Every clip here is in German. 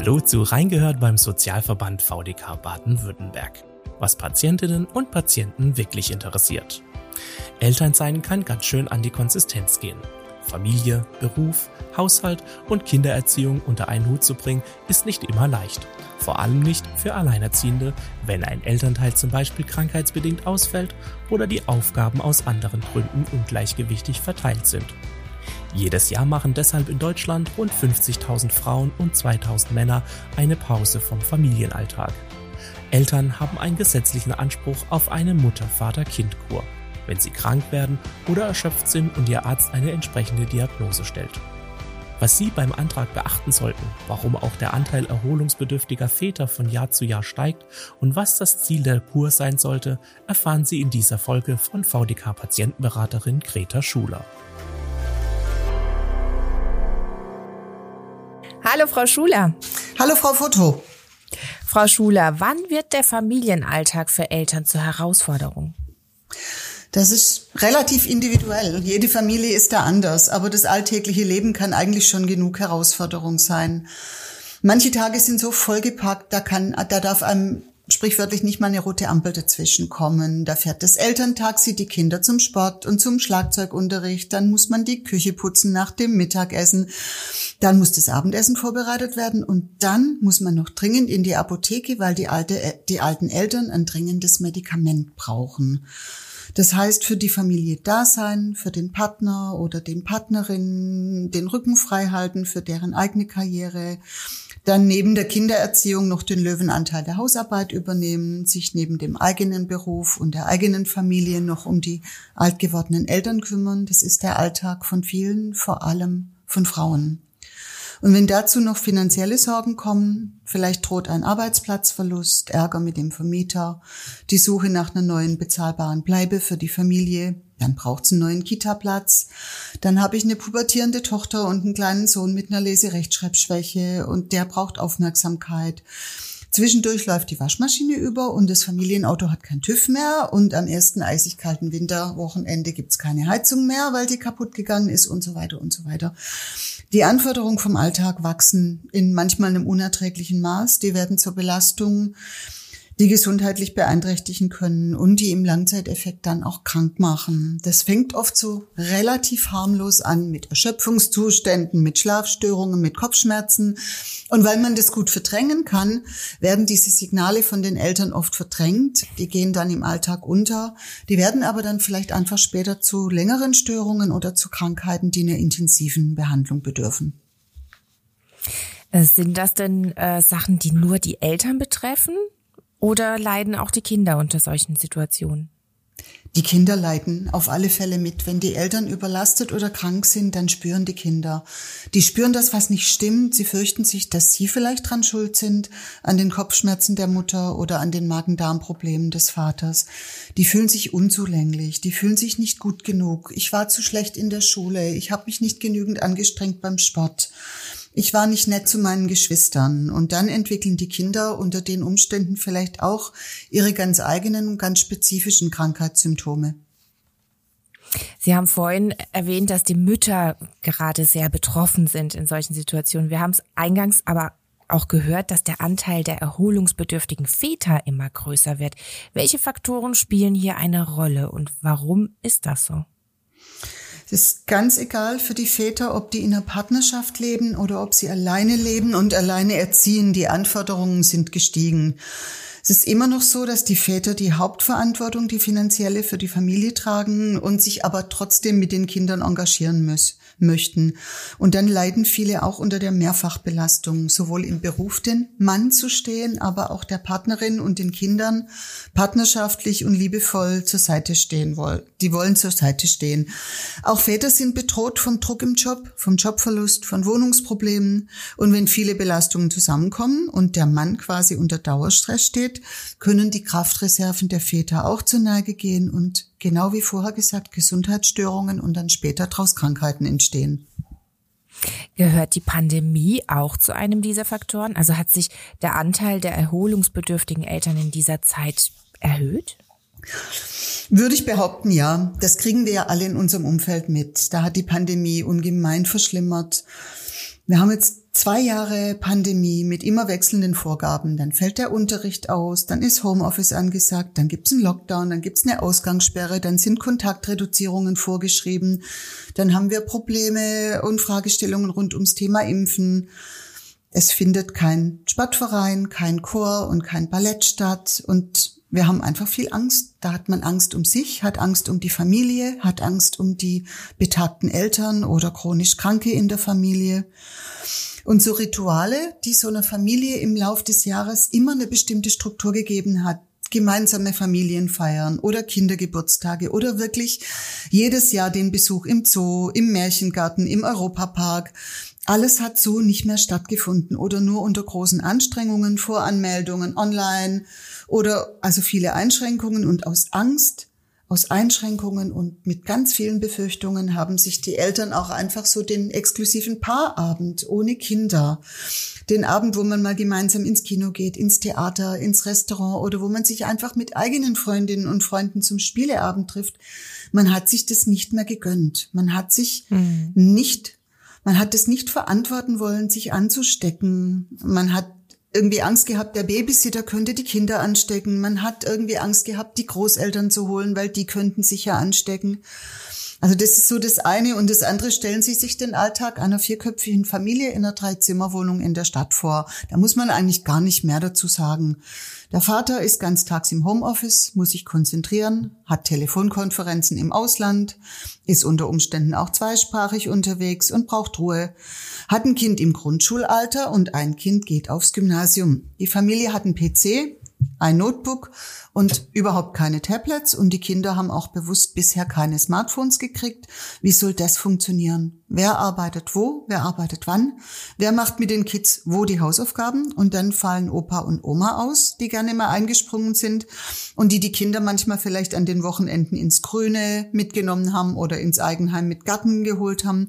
Hallo zu Reingehört beim Sozialverband VDK Baden-Württemberg, was Patientinnen und Patienten wirklich interessiert. Elternsein kann ganz schön an die Konsistenz gehen. Familie, Beruf, Haushalt und Kindererziehung unter einen Hut zu bringen, ist nicht immer leicht. Vor allem nicht für Alleinerziehende, wenn ein Elternteil zum Beispiel krankheitsbedingt ausfällt oder die Aufgaben aus anderen Gründen ungleichgewichtig verteilt sind. Jedes Jahr machen deshalb in Deutschland rund 50.000 Frauen und 2.000 Männer eine Pause vom Familienalltag. Eltern haben einen gesetzlichen Anspruch auf eine Mutter-Vater-Kind-Kur, wenn sie krank werden oder erschöpft sind und ihr Arzt eine entsprechende Diagnose stellt. Was Sie beim Antrag beachten sollten, warum auch der Anteil erholungsbedürftiger Väter von Jahr zu Jahr steigt und was das Ziel der Kur sein sollte, erfahren Sie in dieser Folge von VDK-Patientenberaterin Greta Schuler. Hallo Frau Schuler. Hallo Frau Foto. Frau Schuler, wann wird der Familienalltag für Eltern zur Herausforderung? Das ist relativ individuell. Jede Familie ist da anders, aber das alltägliche Leben kann eigentlich schon genug Herausforderung sein. Manche Tage sind so vollgepackt, da kann, da darf einem sprichwörtlich nicht mal eine rote Ampel dazwischen kommen. Da fährt das Elterntaxi die Kinder zum Sport und zum Schlagzeugunterricht. Dann muss man die Küche putzen nach dem Mittagessen. Dann muss das Abendessen vorbereitet werden und dann muss man noch dringend in die Apotheke, weil die, alte, die alten Eltern ein dringendes Medikament brauchen. Das heißt, für die Familie da sein, für den Partner oder den Partnerin, den Rücken frei halten, für deren eigene Karriere, dann neben der Kindererziehung noch den Löwenanteil der Hausarbeit übernehmen, sich neben dem eigenen Beruf und der eigenen Familie noch um die alt gewordenen Eltern kümmern. Das ist der Alltag von vielen, vor allem von Frauen. Und wenn dazu noch finanzielle Sorgen kommen, vielleicht droht ein Arbeitsplatzverlust, Ärger mit dem Vermieter, die Suche nach einer neuen bezahlbaren Bleibe für die Familie, dann braucht's einen neuen Kita-Platz, dann habe ich eine pubertierende Tochter und einen kleinen Sohn mit einer Leserechtschreibschwäche und der braucht Aufmerksamkeit. Zwischendurch läuft die Waschmaschine über und das Familienauto hat kein TÜV mehr und am ersten eisig kalten Winterwochenende gibt's keine Heizung mehr, weil die kaputt gegangen ist und so weiter und so weiter. Die Anforderungen vom Alltag wachsen in manchmal einem unerträglichen Maß. Die werden zur Belastung die gesundheitlich beeinträchtigen können und die im Langzeiteffekt dann auch krank machen. Das fängt oft so relativ harmlos an mit Erschöpfungszuständen, mit Schlafstörungen, mit Kopfschmerzen. Und weil man das gut verdrängen kann, werden diese Signale von den Eltern oft verdrängt. Die gehen dann im Alltag unter. Die werden aber dann vielleicht einfach später zu längeren Störungen oder zu Krankheiten, die einer intensiven Behandlung bedürfen. Äh, sind das denn äh, Sachen, die nur die Eltern betreffen? Oder leiden auch die Kinder unter solchen Situationen? Die Kinder leiden auf alle Fälle mit. Wenn die Eltern überlastet oder krank sind, dann spüren die Kinder. Die spüren das, was nicht stimmt. Sie fürchten sich, dass sie vielleicht dran schuld sind, an den Kopfschmerzen der Mutter oder an den Magen-Darm-Problemen des Vaters. Die fühlen sich unzulänglich. Die fühlen sich nicht gut genug. Ich war zu schlecht in der Schule. Ich habe mich nicht genügend angestrengt beim Sport ich war nicht nett zu meinen Geschwistern. Und dann entwickeln die Kinder unter den Umständen vielleicht auch ihre ganz eigenen und ganz spezifischen Krankheitssymptome. Sie haben vorhin erwähnt, dass die Mütter gerade sehr betroffen sind in solchen Situationen. Wir haben es eingangs aber auch gehört, dass der Anteil der erholungsbedürftigen Väter immer größer wird. Welche Faktoren spielen hier eine Rolle und warum ist das so? Es ist ganz egal für die Väter, ob die in einer Partnerschaft leben oder ob sie alleine leben und alleine erziehen. Die Anforderungen sind gestiegen. Es ist immer noch so, dass die Väter die Hauptverantwortung, die finanzielle für die Familie tragen und sich aber trotzdem mit den Kindern engagieren müssen möchten. Und dann leiden viele auch unter der Mehrfachbelastung, sowohl im Beruf den Mann zu stehen, aber auch der Partnerin und den Kindern partnerschaftlich und liebevoll zur Seite stehen wollen. Die wollen zur Seite stehen. Auch Väter sind bedroht vom Druck im Job, vom Jobverlust, von Wohnungsproblemen. Und wenn viele Belastungen zusammenkommen und der Mann quasi unter Dauerstress steht, können die Kraftreserven der Väter auch zur Neige gehen und genau wie vorher gesagt, Gesundheitsstörungen und dann später daraus Krankheiten entstehen. Gehört die Pandemie auch zu einem dieser Faktoren? Also hat sich der Anteil der erholungsbedürftigen Eltern in dieser Zeit erhöht? Würde ich behaupten, ja. Das kriegen wir ja alle in unserem Umfeld mit. Da hat die Pandemie ungemein verschlimmert Wir haben jetzt zwei Jahre Pandemie mit immer wechselnden Vorgaben. Dann fällt der Unterricht aus, dann ist Homeoffice angesagt, dann gibt's einen Lockdown, dann gibt's eine Ausgangssperre, dann sind Kontaktreduzierungen vorgeschrieben, dann haben wir Probleme und Fragestellungen rund ums Thema Impfen. Es findet kein Sportverein, kein Chor und kein Ballett statt und wir haben einfach viel Angst. Da hat man Angst um sich, hat Angst um die Familie, hat Angst um die betagten Eltern oder chronisch Kranke in der Familie. Und so Rituale, die so einer Familie im Lauf des Jahres immer eine bestimmte Struktur gegeben hat, gemeinsame Familienfeiern oder Kindergeburtstage oder wirklich jedes Jahr den Besuch im Zoo, im Märchengarten, im Europapark. Alles hat so nicht mehr stattgefunden oder nur unter großen Anstrengungen, Voranmeldungen online oder also viele Einschränkungen und aus Angst aus Einschränkungen und mit ganz vielen Befürchtungen haben sich die Eltern auch einfach so den exklusiven Paarabend ohne Kinder, den Abend, wo man mal gemeinsam ins Kino geht, ins Theater, ins Restaurant oder wo man sich einfach mit eigenen Freundinnen und Freunden zum Spieleabend trifft, man hat sich das nicht mehr gegönnt. Man hat sich mhm. nicht man hat es nicht verantworten wollen, sich anzustecken. Man hat irgendwie Angst gehabt, der Babysitter könnte die Kinder anstecken. Man hat irgendwie Angst gehabt, die Großeltern zu holen, weil die könnten sich ja anstecken. Also das ist so das eine. Und das andere, stellen Sie sich den Alltag einer vierköpfigen Familie in einer Dreizimmerwohnung in der Stadt vor. Da muss man eigentlich gar nicht mehr dazu sagen. Der Vater ist ganztags im Homeoffice, muss sich konzentrieren, hat Telefonkonferenzen im Ausland, ist unter Umständen auch zweisprachig unterwegs und braucht Ruhe, hat ein Kind im Grundschulalter und ein Kind geht aufs Gymnasium. Die Familie hat einen PC, ein Notebook und überhaupt keine Tablets und die Kinder haben auch bewusst bisher keine Smartphones gekriegt. Wie soll das funktionieren? Wer arbeitet wo? Wer arbeitet wann? Wer macht mit den Kids wo die Hausaufgaben? Und dann fallen Opa und Oma aus, die gerne mal eingesprungen sind und die die Kinder manchmal vielleicht an den Wochenenden ins Grüne mitgenommen haben oder ins Eigenheim mit Garten geholt haben.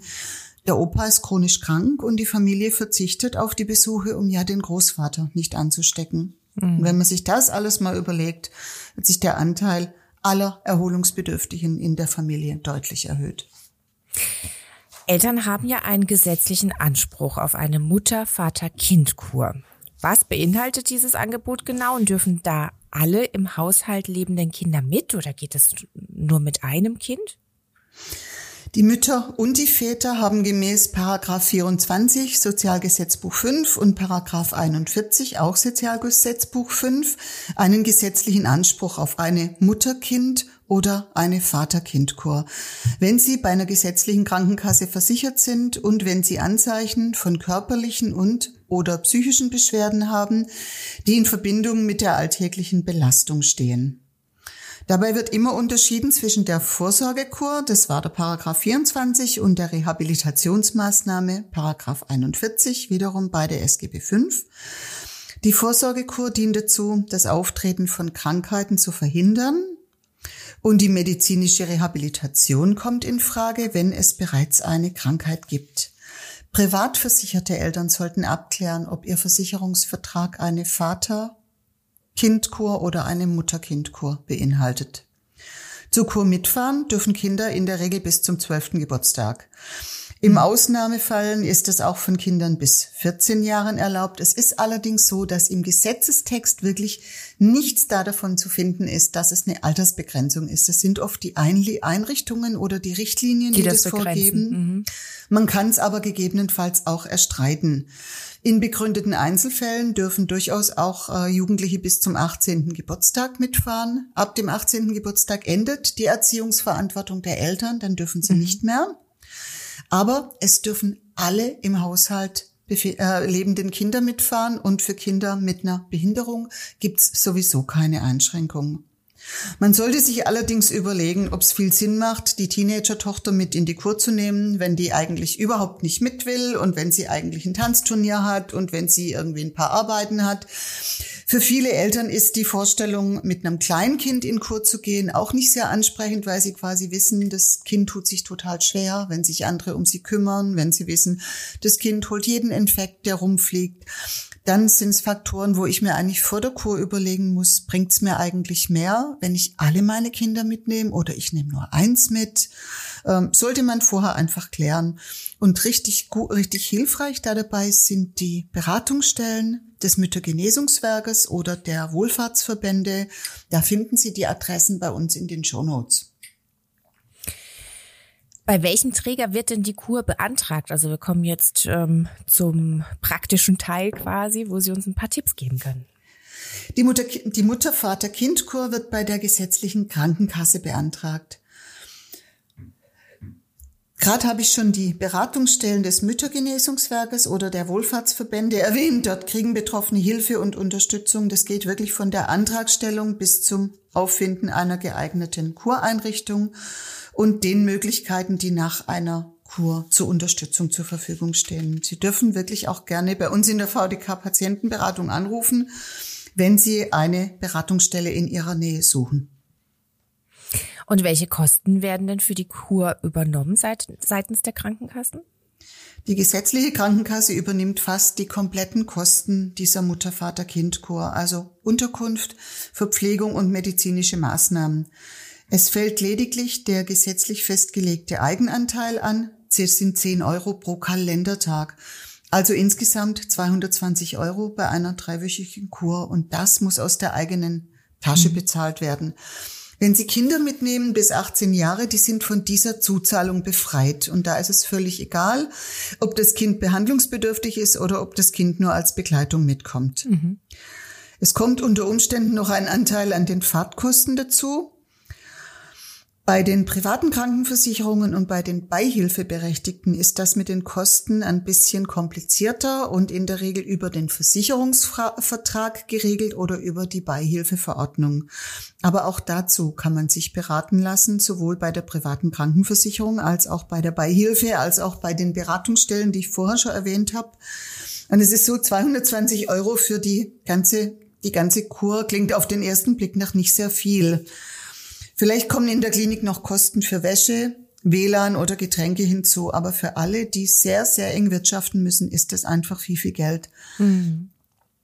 Der Opa ist chronisch krank und die Familie verzichtet auf die Besuche, um ja den Großvater nicht anzustecken. Mhm. wenn man sich das alles mal überlegt, hat sich der Anteil aller Erholungsbedürftigen in der Familie deutlich erhöht. Eltern haben ja einen gesetzlichen Anspruch auf eine Mutter-Vater-Kind-Kur. Was beinhaltet dieses Angebot genau und dürfen da alle im Haushalt lebenden Kinder mit oder geht es nur mit einem Kind? Die Mütter und die Väter haben gemäß Paragraph 24 Sozialgesetzbuch 5 und Paragraph 41 auch Sozialgesetzbuch 5 einen gesetzlichen Anspruch auf eine Mutter-Kind oder eine Vater-Kind-Kur. Wenn sie bei einer gesetzlichen Krankenkasse versichert sind und wenn sie Anzeichen von körperlichen und oder psychischen Beschwerden haben, die in Verbindung mit der alltäglichen Belastung stehen. Dabei wird immer unterschieden zwischen der Vorsorgekur, das war der Paragraph 24, und der Rehabilitationsmaßnahme, Paragraph 41, wiederum bei der SGB 5. Die Vorsorgekur dient dazu, das Auftreten von Krankheiten zu verhindern. Und die medizinische Rehabilitation kommt in Frage, wenn es bereits eine Krankheit gibt. Privat versicherte Eltern sollten abklären, ob ihr Versicherungsvertrag eine Vater- Kindkur oder eine Mutter-Kind-Kur beinhaltet. Zur Kur mitfahren dürfen Kinder in der Regel bis zum 12. Geburtstag. Im Ausnahmefallen ist es auch von Kindern bis 14 Jahren erlaubt. Es ist allerdings so, dass im Gesetzestext wirklich nichts da davon zu finden ist, dass es eine Altersbegrenzung ist. Es sind oft die Einrichtungen oder die Richtlinien, die, die das, das vorgeben. Mhm. Man kann es aber gegebenenfalls auch erstreiten. In begründeten Einzelfällen dürfen durchaus auch äh, Jugendliche bis zum 18. Geburtstag mitfahren. Ab dem 18. Geburtstag endet die Erziehungsverantwortung der Eltern, dann dürfen sie mhm. nicht mehr. Aber es dürfen alle im Haushalt äh, lebenden Kinder mitfahren und für Kinder mit einer Behinderung gibt's sowieso keine Einschränkungen. Man sollte sich allerdings überlegen, ob es viel Sinn macht, die Teenager-Tochter mit in die Kur zu nehmen, wenn die eigentlich überhaupt nicht mit will und wenn sie eigentlich ein Tanzturnier hat und wenn sie irgendwie ein paar Arbeiten hat. Für viele Eltern ist die Vorstellung, mit einem Kleinkind in Kur zu gehen, auch nicht sehr ansprechend, weil sie quasi wissen, das Kind tut sich total schwer, wenn sich andere um sie kümmern, wenn sie wissen, das Kind holt jeden Infekt, der rumfliegt. Dann sind es Faktoren, wo ich mir eigentlich vor der Kur überlegen muss, bringt es mir eigentlich mehr, wenn ich alle meine Kinder mitnehme oder ich nehme nur eins mit? Ähm, sollte man vorher einfach klären. Und richtig, gut, richtig hilfreich da dabei sind die Beratungsstellen des Müttergenesungswerkes oder der Wohlfahrtsverbände. Da finden Sie die Adressen bei uns in den Show Notes. Bei welchem Träger wird denn die Kur beantragt? Also wir kommen jetzt ähm, zum praktischen Teil quasi, wo Sie uns ein paar Tipps geben können. Die Mutter, die Mutter-Vater-Kind-Kur wird bei der gesetzlichen Krankenkasse beantragt. Gerade habe ich schon die Beratungsstellen des Müttergenesungswerkes oder der Wohlfahrtsverbände erwähnt. Dort kriegen Betroffene Hilfe und Unterstützung. Das geht wirklich von der Antragstellung bis zum Auffinden einer geeigneten Kureinrichtung und den Möglichkeiten, die nach einer Kur zur Unterstützung zur Verfügung stehen. Sie dürfen wirklich auch gerne bei uns in der VDK Patientenberatung anrufen, wenn Sie eine Beratungsstelle in Ihrer Nähe suchen. Und welche Kosten werden denn für die Kur übernommen seit, seitens der Krankenkassen? Die gesetzliche Krankenkasse übernimmt fast die kompletten Kosten dieser Mutter-Vater-Kind-Kur, also Unterkunft, Verpflegung und medizinische Maßnahmen. Es fällt lediglich der gesetzlich festgelegte Eigenanteil an, das sind 10 Euro pro Kalendertag. Also insgesamt 220 Euro bei einer dreiwöchigen Kur und das muss aus der eigenen Tasche mhm. bezahlt werden. Wenn Sie Kinder mitnehmen bis 18 Jahre, die sind von dieser Zuzahlung befreit. Und da ist es völlig egal, ob das Kind behandlungsbedürftig ist oder ob das Kind nur als Begleitung mitkommt. Mhm. Es kommt unter Umständen noch ein Anteil an den Fahrtkosten dazu. Bei den privaten Krankenversicherungen und bei den Beihilfeberechtigten ist das mit den Kosten ein bisschen komplizierter und in der Regel über den Versicherungsvertrag geregelt oder über die Beihilfeverordnung. Aber auch dazu kann man sich beraten lassen, sowohl bei der privaten Krankenversicherung als auch bei der Beihilfe, als auch bei den Beratungsstellen, die ich vorher schon erwähnt habe. Und es ist so 220 Euro für die ganze, die ganze Kur klingt auf den ersten Blick nach nicht sehr viel. Vielleicht kommen in der Klinik noch Kosten für Wäsche, WLAN oder Getränke hinzu, aber für alle, die sehr, sehr eng wirtschaften müssen, ist das einfach viel, viel Geld. Mhm.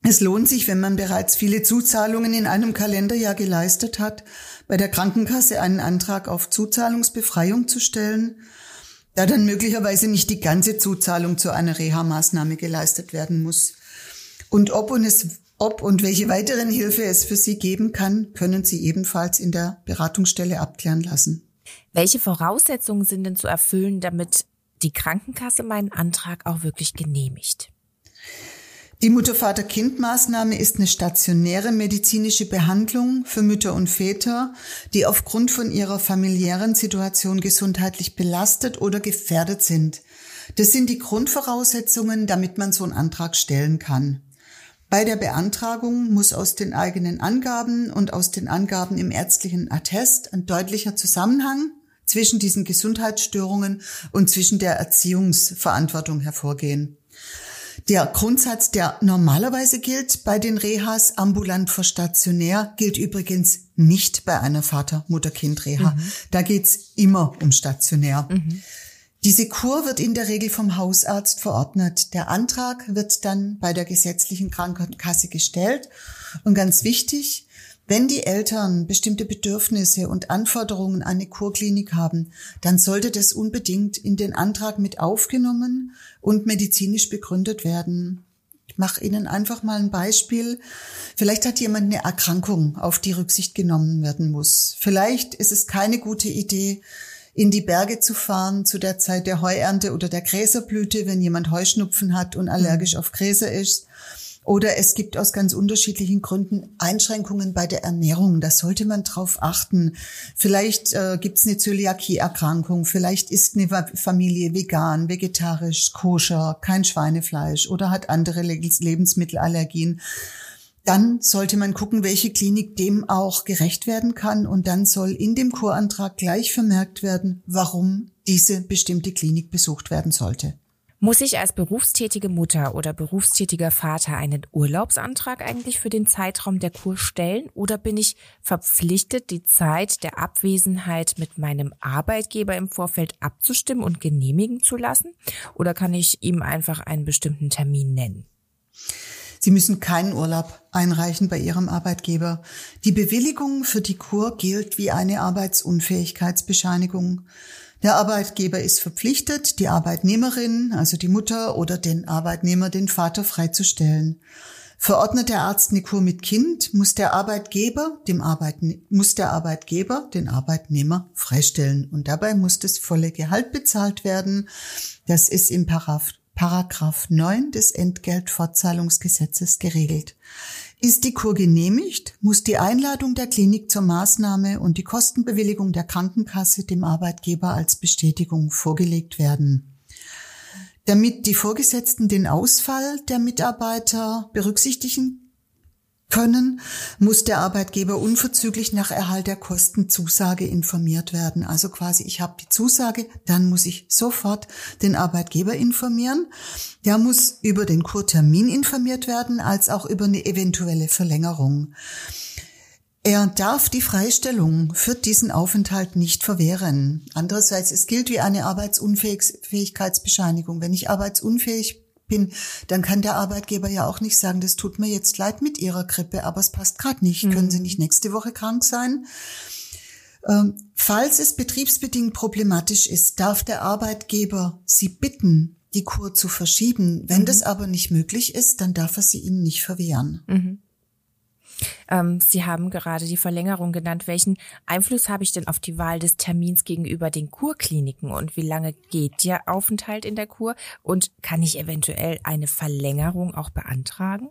Es lohnt sich, wenn man bereits viele Zuzahlungen in einem Kalenderjahr geleistet hat, bei der Krankenkasse einen Antrag auf Zuzahlungsbefreiung zu stellen, da dann möglicherweise nicht die ganze Zuzahlung zu einer Reha-Maßnahme geleistet werden muss. Und ob und es ob und welche weiteren Hilfe es für Sie geben kann, können Sie ebenfalls in der Beratungsstelle abklären lassen. Welche Voraussetzungen sind denn zu erfüllen, damit die Krankenkasse meinen Antrag auch wirklich genehmigt? Die Mutter-Vater-Kind-Maßnahme ist eine stationäre medizinische Behandlung für Mütter und Väter, die aufgrund von ihrer familiären Situation gesundheitlich belastet oder gefährdet sind. Das sind die Grundvoraussetzungen, damit man so einen Antrag stellen kann. Bei der Beantragung muss aus den eigenen Angaben und aus den Angaben im ärztlichen Attest ein deutlicher Zusammenhang zwischen diesen Gesundheitsstörungen und zwischen der Erziehungsverantwortung hervorgehen. Der Grundsatz, der normalerweise gilt bei den Rehas ambulant vor stationär, gilt übrigens nicht bei einer Vater-Mutter-Kind-Reha. Mhm. Da geht's immer um stationär. Mhm. Diese Kur wird in der Regel vom Hausarzt verordnet. Der Antrag wird dann bei der gesetzlichen Krankenkasse gestellt. Und ganz wichtig, wenn die Eltern bestimmte Bedürfnisse und Anforderungen an eine Kurklinik haben, dann sollte das unbedingt in den Antrag mit aufgenommen und medizinisch begründet werden. Ich mache Ihnen einfach mal ein Beispiel. Vielleicht hat jemand eine Erkrankung, auf die Rücksicht genommen werden muss. Vielleicht ist es keine gute Idee, in die Berge zu fahren zu der Zeit der Heuernte oder der Gräserblüte, wenn jemand Heuschnupfen hat und allergisch mhm. auf Gräser ist. Oder es gibt aus ganz unterschiedlichen Gründen Einschränkungen bei der Ernährung. Da sollte man drauf achten. Vielleicht äh, gibt es eine Zöliakie-Erkrankung. Vielleicht ist eine Familie vegan, vegetarisch, koscher, kein Schweinefleisch oder hat andere Lebensmittelallergien dann sollte man gucken, welche Klinik dem auch gerecht werden kann. Und dann soll in dem Kurantrag gleich vermerkt werden, warum diese bestimmte Klinik besucht werden sollte. Muss ich als berufstätige Mutter oder berufstätiger Vater einen Urlaubsantrag eigentlich für den Zeitraum der Kur stellen oder bin ich verpflichtet, die Zeit der Abwesenheit mit meinem Arbeitgeber im Vorfeld abzustimmen und genehmigen zu lassen? Oder kann ich ihm einfach einen bestimmten Termin nennen? Sie müssen keinen Urlaub einreichen bei Ihrem Arbeitgeber. Die Bewilligung für die Kur gilt wie eine Arbeitsunfähigkeitsbescheinigung. Der Arbeitgeber ist verpflichtet, die Arbeitnehmerin, also die Mutter oder den Arbeitnehmer, den Vater freizustellen. Verordnet der Arzt eine Kur mit Kind, muss der Arbeitgeber dem Arbeitne muss der Arbeitgeber den Arbeitnehmer freistellen und dabei muss das volle Gehalt bezahlt werden. Das ist im Paragraph, Paragraph 9 des Entgeltfortzahlungsgesetzes geregelt. Ist die Kur genehmigt, muss die Einladung der Klinik zur Maßnahme und die Kostenbewilligung der Krankenkasse dem Arbeitgeber als Bestätigung vorgelegt werden. Damit die Vorgesetzten den Ausfall der Mitarbeiter berücksichtigen können, muss der Arbeitgeber unverzüglich nach Erhalt der Kostenzusage informiert werden. Also quasi, ich habe die Zusage, dann muss ich sofort den Arbeitgeber informieren. Der muss über den Kurtermin informiert werden, als auch über eine eventuelle Verlängerung. Er darf die Freistellung für diesen Aufenthalt nicht verwehren. Andererseits, es gilt wie eine Arbeitsunfähigkeitsbescheinigung. Wenn ich arbeitsunfähig bin, dann kann der Arbeitgeber ja auch nicht sagen, das tut mir jetzt leid mit Ihrer Grippe, aber es passt gerade nicht. Mhm. Können Sie nicht nächste Woche krank sein? Ähm, falls es betriebsbedingt problematisch ist, darf der Arbeitgeber Sie bitten, die Kur zu verschieben. Wenn mhm. das aber nicht möglich ist, dann darf er sie Ihnen nicht verwehren. Mhm. Ähm, Sie haben gerade die Verlängerung genannt. Welchen Einfluss habe ich denn auf die Wahl des Termins gegenüber den Kurkliniken und wie lange geht der Aufenthalt in der Kur und kann ich eventuell eine Verlängerung auch beantragen?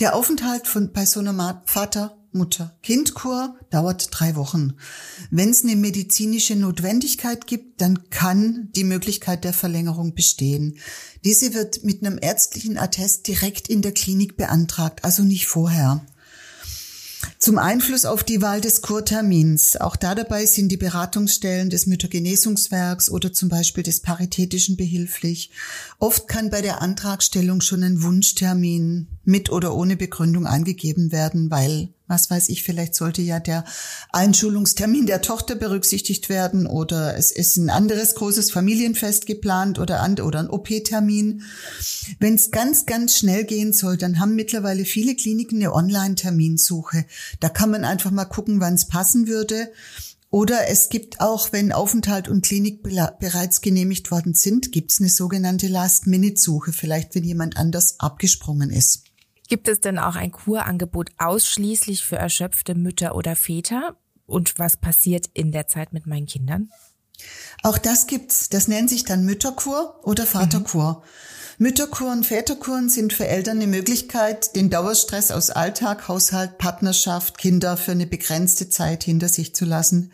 Der Aufenthalt von, bei so einer Vater, Mutter, Kindkur dauert drei Wochen. Wenn es eine medizinische Notwendigkeit gibt, dann kann die Möglichkeit der Verlängerung bestehen. Diese wird mit einem ärztlichen Attest direkt in der Klinik beantragt, also nicht vorher. Zum Einfluss auf die Wahl des Kurtermins. Auch da dabei sind die Beratungsstellen des Müttergenesungswerks oder zum Beispiel des Paritätischen behilflich. Oft kann bei der Antragstellung schon ein Wunschtermin mit oder ohne Begründung angegeben werden, weil was weiß ich, vielleicht sollte ja der Einschulungstermin der Tochter berücksichtigt werden oder es ist ein anderes großes Familienfest geplant oder, oder ein OP-Termin. Wenn es ganz, ganz schnell gehen soll, dann haben mittlerweile viele Kliniken eine Online-Terminsuche. Da kann man einfach mal gucken, wann es passen würde. Oder es gibt auch, wenn Aufenthalt und Klinik bereits genehmigt worden sind, gibt es eine sogenannte Last-Minute-Suche, vielleicht wenn jemand anders abgesprungen ist. Gibt es denn auch ein Kurangebot ausschließlich für erschöpfte Mütter oder Väter? Und was passiert in der Zeit mit meinen Kindern? Auch das gibt's. Das nennt sich dann Mütterkur oder Vaterkur. Mhm. Mütterkur und Väterkuren sind für Eltern eine Möglichkeit, den Dauerstress aus Alltag, Haushalt, Partnerschaft, Kinder für eine begrenzte Zeit hinter sich zu lassen.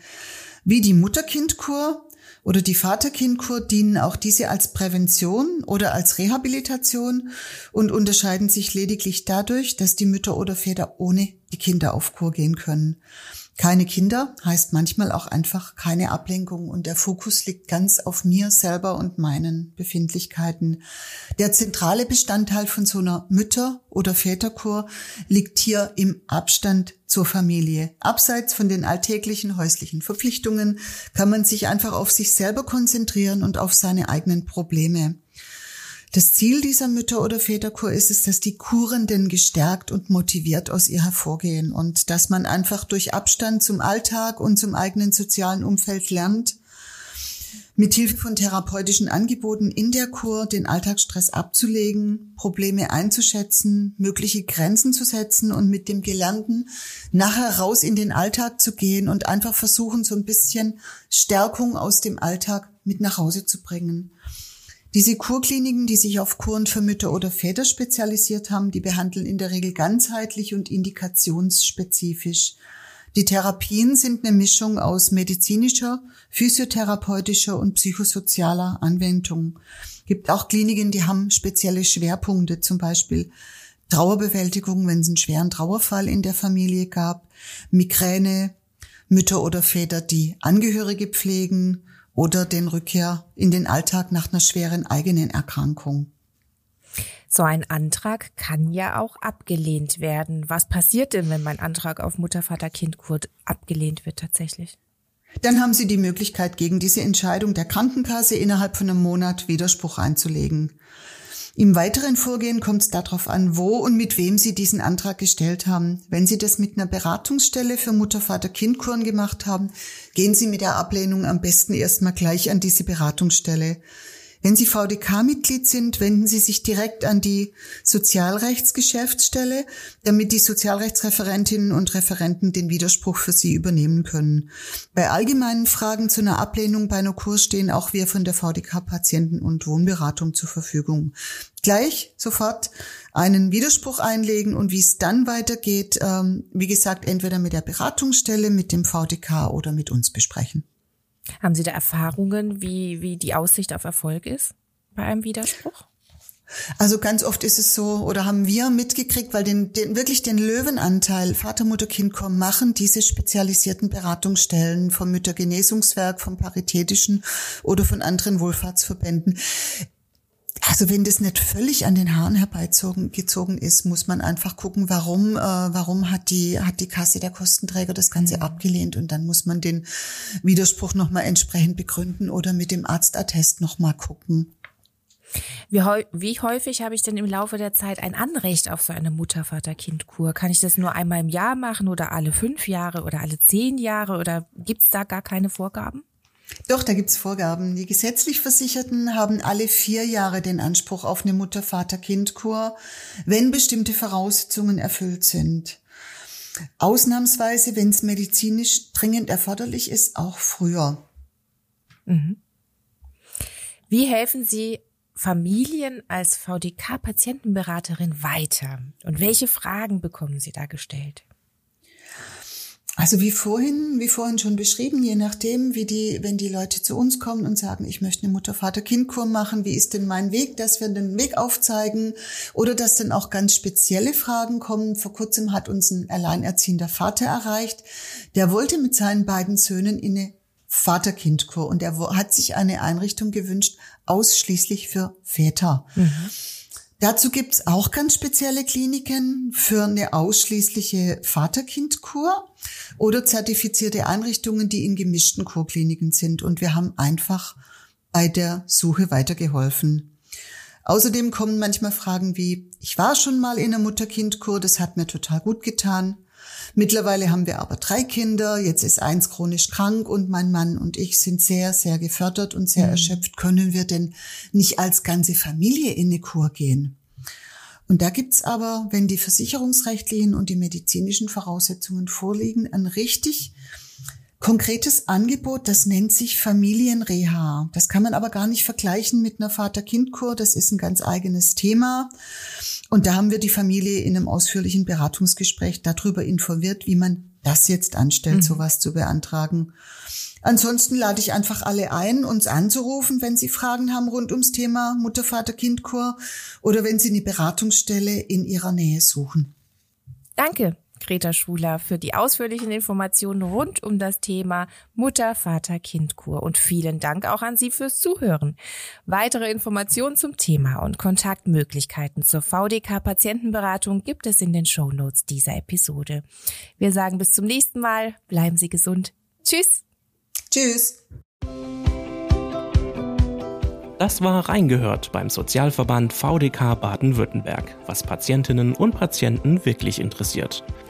Wie die Mutterkindkur oder die Vaterkindkur dienen auch diese als Prävention oder als Rehabilitation und unterscheiden sich lediglich dadurch, dass die Mütter oder Väter ohne die Kinder auf Kur gehen können. Keine Kinder heißt manchmal auch einfach keine Ablenkung und der Fokus liegt ganz auf mir selber und meinen Befindlichkeiten. Der zentrale Bestandteil von so einer Mütter- oder Väterkur liegt hier im Abstand zur Familie. Abseits von den alltäglichen häuslichen Verpflichtungen kann man sich einfach auf sich selber konzentrieren und auf seine eigenen Probleme. Das Ziel dieser Mütter- oder Väterkur ist es, dass die Kurenden gestärkt und motiviert aus ihr hervorgehen und dass man einfach durch Abstand zum Alltag und zum eigenen sozialen Umfeld lernt, mit Hilfe von therapeutischen Angeboten in der Kur den Alltagsstress abzulegen, Probleme einzuschätzen, mögliche Grenzen zu setzen und mit dem Gelernten nachher raus in den Alltag zu gehen und einfach versuchen, so ein bisschen Stärkung aus dem Alltag mit nach Hause zu bringen. Diese Kurkliniken, die sich auf Kuren für Mütter oder Väter spezialisiert haben, die behandeln in der Regel ganzheitlich und indikationsspezifisch. Die Therapien sind eine Mischung aus medizinischer, physiotherapeutischer und psychosozialer Anwendung. Gibt auch Kliniken, die haben spezielle Schwerpunkte, zum Beispiel Trauerbewältigung, wenn es einen schweren Trauerfall in der Familie gab, Migräne, Mütter oder Väter, die Angehörige pflegen, oder den Rückkehr in den Alltag nach einer schweren eigenen Erkrankung. So ein Antrag kann ja auch abgelehnt werden. Was passiert denn, wenn mein Antrag auf Mutter, Vater, Kind, Kurt abgelehnt wird tatsächlich? Dann haben Sie die Möglichkeit, gegen diese Entscheidung der Krankenkasse innerhalb von einem Monat Widerspruch einzulegen. Im weiteren Vorgehen kommt es darauf an, wo und mit wem Sie diesen Antrag gestellt haben. Wenn Sie das mit einer Beratungsstelle für Mutter, Vater, Kindkuren gemacht haben, gehen Sie mit der Ablehnung am besten erstmal gleich an diese Beratungsstelle. Wenn Sie VDK-Mitglied sind, wenden Sie sich direkt an die Sozialrechtsgeschäftsstelle, damit die Sozialrechtsreferentinnen und Referenten den Widerspruch für Sie übernehmen können. Bei allgemeinen Fragen zu einer Ablehnung bei einer Kurs stehen auch wir von der VDK Patienten- und Wohnberatung zur Verfügung. Gleich sofort einen Widerspruch einlegen und wie es dann weitergeht, ähm, wie gesagt, entweder mit der Beratungsstelle, mit dem VDK oder mit uns besprechen. Haben Sie da Erfahrungen, wie, wie die Aussicht auf Erfolg ist bei einem Widerspruch? Also ganz oft ist es so, oder haben wir mitgekriegt, weil den, den wirklich den Löwenanteil Vater, Mutter, Kind kommen machen diese spezialisierten Beratungsstellen vom Müttergenesungswerk, vom Paritätischen oder von anderen Wohlfahrtsverbänden. Also wenn das nicht völlig an den Haaren herbeigezogen ist, muss man einfach gucken, warum, äh, warum hat die, hat die Kasse der Kostenträger das Ganze mhm. abgelehnt und dann muss man den Widerspruch nochmal entsprechend begründen oder mit dem Arztattest nochmal gucken. Wie, wie häufig habe ich denn im Laufe der Zeit ein Anrecht auf so eine Mutter-Vater-Kind-Kur? Kann ich das nur einmal im Jahr machen oder alle fünf Jahre oder alle zehn Jahre oder gibt es da gar keine Vorgaben? Doch, da gibt's Vorgaben. Die gesetzlich Versicherten haben alle vier Jahre den Anspruch auf eine Mutter-Vater-Kind-Kur, wenn bestimmte Voraussetzungen erfüllt sind. Ausnahmsweise, wenn es medizinisch dringend erforderlich ist, auch früher. Mhm. Wie helfen Sie Familien als VDK-Patientenberaterin weiter? Und welche Fragen bekommen Sie da gestellt? Also wie vorhin, wie vorhin schon beschrieben, je nachdem, wie die, wenn die Leute zu uns kommen und sagen, ich möchte eine Mutter-Vater-Kind-Kur machen, wie ist denn mein Weg, dass wir den Weg aufzeigen oder dass dann auch ganz spezielle Fragen kommen. Vor kurzem hat uns ein alleinerziehender Vater erreicht, der wollte mit seinen beiden Söhnen in eine Vater-Kind-Kur und er hat sich eine Einrichtung gewünscht, ausschließlich für Väter. Mhm. Dazu gibt's auch ganz spezielle Kliniken für eine ausschließliche Vater-Kind-Kur oder zertifizierte Einrichtungen, die in gemischten Kurkliniken sind. Und wir haben einfach bei der Suche weitergeholfen. Außerdem kommen manchmal Fragen wie, ich war schon mal in einer Mutter-Kind-Kur, das hat mir total gut getan. Mittlerweile haben wir aber drei Kinder, jetzt ist eins chronisch krank und mein Mann und ich sind sehr, sehr gefördert und sehr mhm. erschöpft. Können wir denn nicht als ganze Familie in eine Kur gehen? Und da gibt's aber, wenn die versicherungsrechtlichen und die medizinischen Voraussetzungen vorliegen, ein richtig konkretes Angebot, das nennt sich Familienreha. Das kann man aber gar nicht vergleichen mit einer Vater-Kind-Kur. Das ist ein ganz eigenes Thema. Und da haben wir die Familie in einem ausführlichen Beratungsgespräch darüber informiert, wie man das jetzt anstellt, mhm. sowas zu beantragen. Ansonsten lade ich einfach alle ein, uns anzurufen, wenn Sie Fragen haben rund ums Thema Mutter, Vater, Kind, Kur oder wenn Sie eine Beratungsstelle in Ihrer Nähe suchen. Danke. Greta Schuler für die ausführlichen Informationen rund um das Thema Mutter, Vater, Kindkur und vielen Dank auch an Sie fürs Zuhören. Weitere Informationen zum Thema und Kontaktmöglichkeiten zur VDK Patientenberatung gibt es in den Show Notes dieser Episode. Wir sagen bis zum nächsten Mal, bleiben Sie gesund. Tschüss. Tschüss. Das war Reingehört beim Sozialverband VDK Baden-Württemberg, was Patientinnen und Patienten wirklich interessiert.